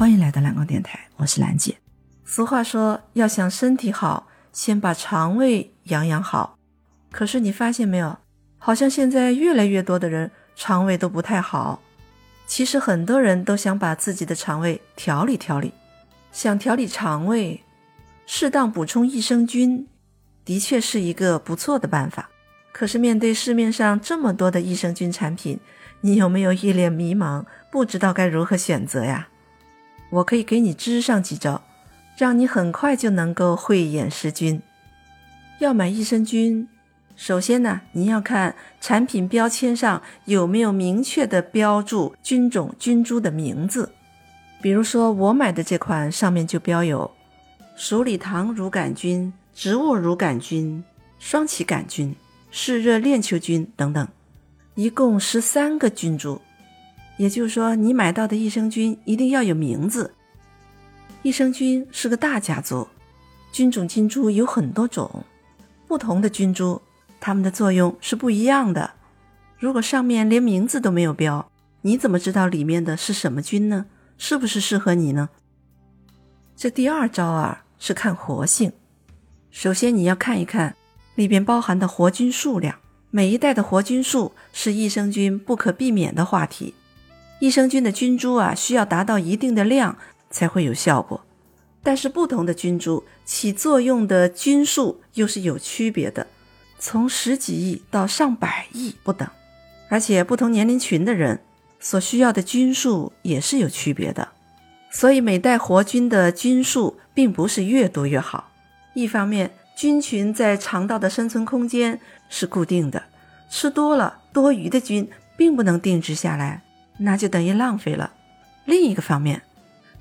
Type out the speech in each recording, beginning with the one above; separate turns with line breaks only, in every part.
欢迎来到蓝光电台，我是兰姐。俗话说，要想身体好，先把肠胃养养好。可是你发现没有，好像现在越来越多的人肠胃都不太好。其实很多人都想把自己的肠胃调理调理，想调理肠胃，适当补充益生菌，的确是一个不错的办法。可是面对市面上这么多的益生菌产品，你有没有一脸迷茫，不知道该如何选择呀？我可以给你支上几招，让你很快就能够慧眼识菌。要买益生菌，首先呢，你要看产品标签上有没有明确的标注菌种、菌株的名字。比如说我买的这款上面就标有鼠李糖乳杆菌、植物乳杆菌、双歧杆菌、嗜热链球菌等等，一共十三个菌株。也就是说，你买到的益生菌一定要有名字。益生菌是个大家族，菌种菌株有很多种，不同的菌株它们的作用是不一样的。如果上面连名字都没有标，你怎么知道里面的是什么菌呢？是不是适合你呢？这第二招啊是看活性。首先你要看一看里边包含的活菌数量，每一代的活菌数是益生菌不可避免的话题。益生菌的菌株啊，需要达到一定的量才会有效果，但是不同的菌株起作用的菌数又是有区别的，从十几亿到上百亿不等，而且不同年龄群的人所需要的菌数也是有区别的，所以每代活菌的菌数并不是越多越好。一方面，菌群在肠道的生存空间是固定的，吃多了多余的菌并不能定植下来。那就等于浪费了。另一个方面，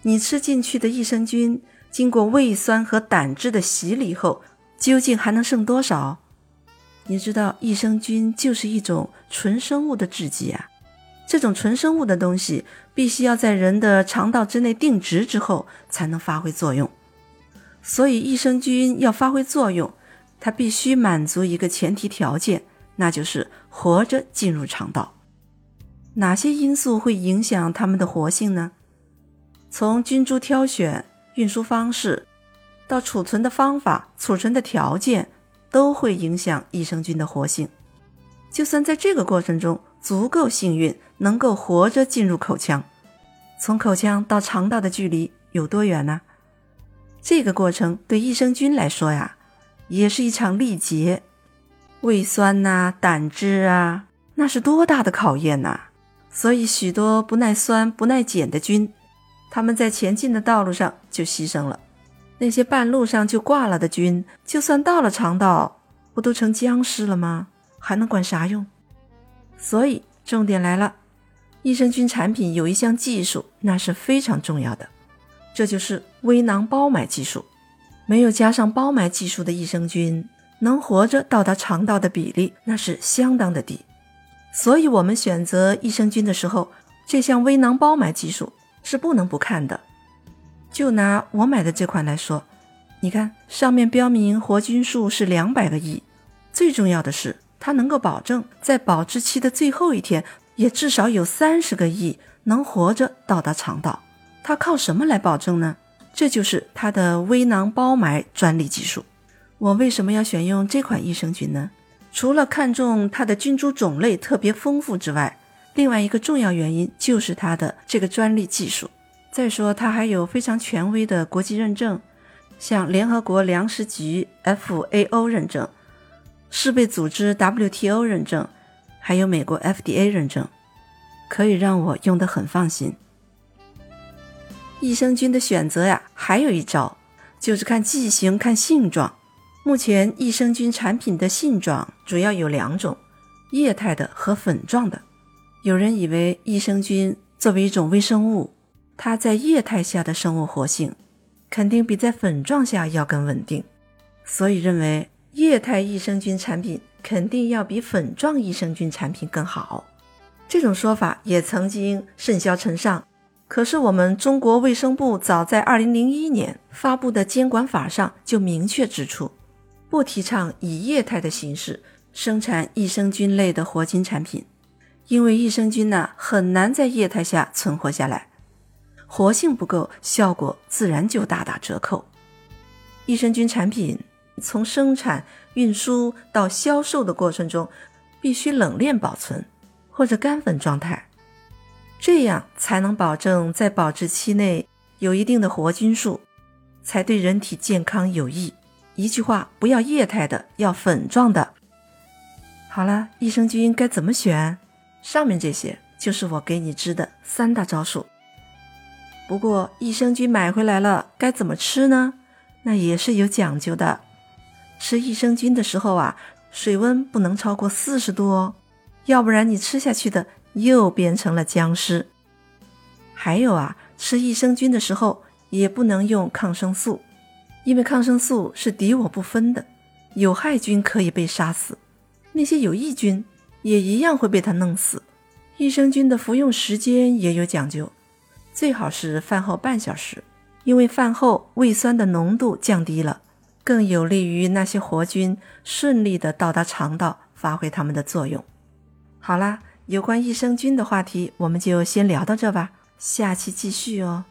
你吃进去的益生菌经过胃酸和胆汁的洗礼后，究竟还能剩多少？你知道，益生菌就是一种纯生物的制剂啊。这种纯生物的东西，必须要在人的肠道之内定植之后才能发挥作用。所以，益生菌要发挥作用，它必须满足一个前提条件，那就是活着进入肠道。哪些因素会影响它们的活性呢？从菌株挑选、运输方式到储存的方法、储存的条件，都会影响益生菌的活性。就算在这个过程中足够幸运，能够活着进入口腔，从口腔到肠道的距离有多远呢？这个过程对益生菌来说呀，也是一场历劫。胃酸呐、胆汁啊，那是多大的考验呐！所以，许多不耐酸、不耐碱的菌，它们在前进的道路上就牺牲了；那些半路上就挂了的菌，就算到了肠道，不都成僵尸了吗？还能管啥用？所以，重点来了，益生菌产品有一项技术，那是非常重要的，这就是微囊包埋技术。没有加上包埋技术的益生菌，能活着到达肠道的比例，那是相当的低。所以，我们选择益生菌的时候，这项微囊包埋技术是不能不看的。就拿我买的这款来说，你看上面标明活菌数是两百个亿，最重要的是它能够保证在保质期的最后一天，也至少有三十个亿能活着到达肠道。它靠什么来保证呢？这就是它的微囊包埋专利技术。我为什么要选用这款益生菌呢？除了看中它的菌株种类特别丰富之外，另外一个重要原因就是它的这个专利技术。再说，它还有非常权威的国际认证，像联合国粮食局 FAO 认证、世卫组织 WTO 认证，还有美国 FDA 认证，可以让我用得很放心。益生菌的选择呀，还有一招，就是看剂型、看性状。目前益生菌产品的性状主要有两种：液态的和粉状的。有人以为益生菌作为一种微生物，它在液态下的生物活性肯定比在粉状下要更稳定，所以认为液态益生菌产品肯定要比粉状益生菌产品更好。这种说法也曾经甚嚣尘上。可是我们中国卫生部早在2001年发布的监管法上就明确指出。不提倡以液态的形式生产益生菌类的活菌产品，因为益生菌呢很难在液态下存活下来。活性不够，效果自然就大打折扣。益生菌产品从生产、运输到销售的过程中，必须冷链保存或者干粉状态，这样才能保证在保质期内有一定的活菌数，才对人体健康有益。一句话，不要液态的，要粉状的。好了，益生菌该怎么选？上面这些就是我给你支的三大招数。不过，益生菌买回来了，该怎么吃呢？那也是有讲究的。吃益生菌的时候啊，水温不能超过四十度哦，要不然你吃下去的又变成了僵尸。还有啊，吃益生菌的时候也不能用抗生素，因为抗生素是敌我不分的，有害菌可以被杀死。那些有益菌也一样会被它弄死。益生菌的服用时间也有讲究，最好是饭后半小时，因为饭后胃酸的浓度降低了，更有利于那些活菌顺利的到达肠道，发挥它们的作用。好啦，有关益生菌的话题我们就先聊到这吧，下期继续哦。